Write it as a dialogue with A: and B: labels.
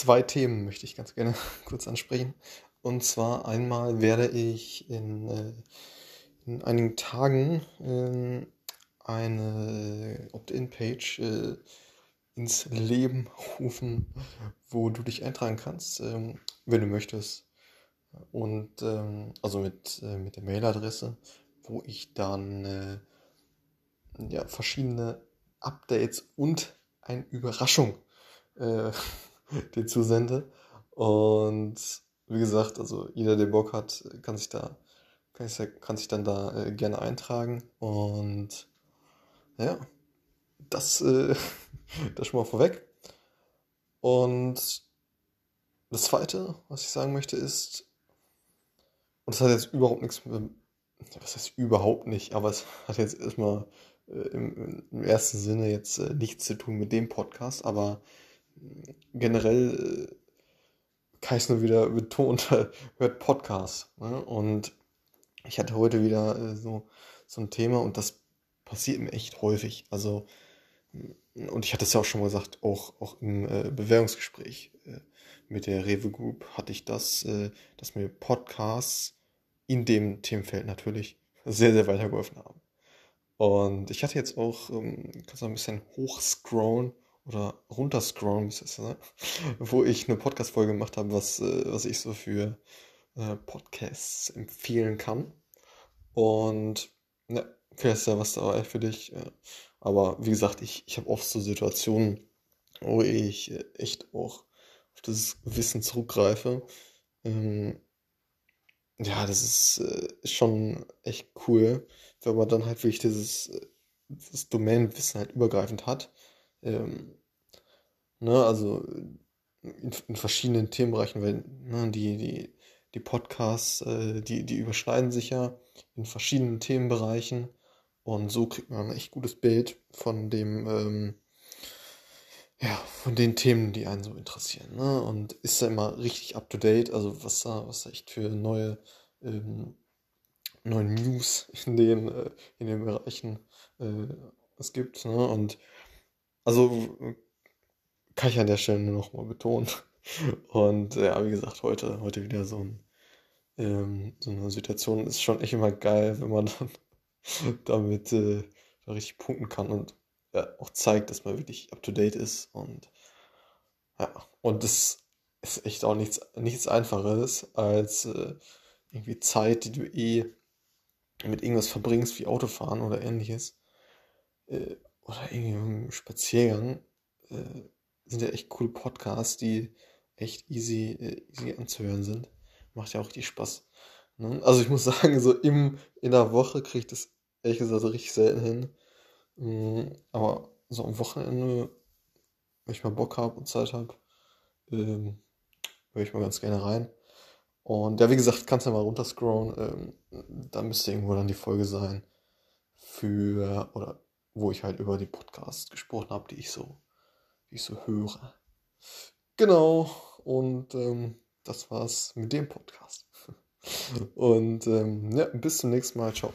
A: zwei Themen möchte ich ganz gerne kurz ansprechen. Und zwar einmal werde ich in, äh, in einigen Tagen äh, eine Opt-in-Page äh, ins Leben rufen, wo du dich eintragen kannst, ähm, wenn du möchtest. Und ähm, also mit, äh, mit der Mailadresse, wo ich dann äh, ja, verschiedene Updates und eine Überraschung äh, dir zusende. Und wie gesagt, also jeder, der Bock hat, kann sich da, kann, sich, kann sich dann da äh, gerne eintragen. Und ja, das, äh, das schon mal vorweg. Und das zweite, was ich sagen möchte, ist, und das hat jetzt überhaupt nichts was heißt überhaupt nicht, aber es hat jetzt erstmal äh, im, im, ersten Sinne jetzt äh, nichts zu tun mit dem Podcast, aber generell äh, nur wieder betonen, hört Podcasts. Ne? Und ich hatte heute wieder äh, so, so ein Thema und das passiert mir echt häufig. Also, und ich hatte es ja auch schon mal gesagt, auch, auch im äh, Bewerbungsgespräch äh, mit der Rewe Group hatte ich das, äh, dass mir Podcasts in dem Themenfeld natürlich sehr, sehr weitergeholfen haben. Und ich hatte jetzt auch, ähm, kannst du ein bisschen hochscrollen oder runterscrollen, ne? wo ich eine Podcast-Folge gemacht habe, was, äh, was ich so für äh, Podcasts empfehlen kann. Und ja, vielleicht ist ja was dabei für dich. Äh, aber wie gesagt, ich, ich habe oft so Situationen, wo ich äh, echt auch auf das Wissen zurückgreife. Ähm, ja, das ist äh, schon echt cool, wenn man dann halt wirklich dieses, äh, dieses Domänenwissen halt übergreifend hat. Ähm, ne, also in, in, verschiedenen Themenbereichen, weil ne, die, die, die Podcasts, äh, die, die überschneiden sich ja in verschiedenen Themenbereichen und so kriegt man ein echt gutes Bild von dem, ähm, ja, von den Themen, die einen so interessieren. Ne? Und ist da immer richtig up to date, also was da, was da echt für neue, ähm, neue News in den, äh, in den Bereichen äh, es gibt. Ne? Und also kann ich an der Stelle nur noch mal betonen. Und ja, wie gesagt, heute, heute wieder so, ein, ähm, so eine Situation ist schon echt immer geil, wenn man dann damit äh, da richtig punkten kann und ja, auch zeigt, dass man wirklich up to date ist. Und ja, und das ist echt auch nichts, nichts einfaches als äh, irgendwie Zeit, die du eh mit irgendwas verbringst, wie Autofahren oder ähnliches. Äh, oder irgendwie im Spaziergang äh, sind ja echt coole Podcasts, die echt easy, äh, easy anzuhören sind. Macht ja auch richtig Spaß. Ne? Also ich muss sagen, so im, in der Woche kriege ich das ehrlich gesagt richtig selten hin. Mhm, aber so am Wochenende, wenn ich mal Bock habe und Zeit habe, ähm, höre ich mal ganz gerne rein. Und ja, wie gesagt, kannst du ja mal runterscrollen. Ähm, da müsste irgendwo dann die Folge sein für, oder wo ich halt über die Podcasts gesprochen habe, die ich so, ich so höre. Genau, und ähm, das war's mit dem Podcast. Und ähm, ja, bis zum nächsten Mal. Ciao.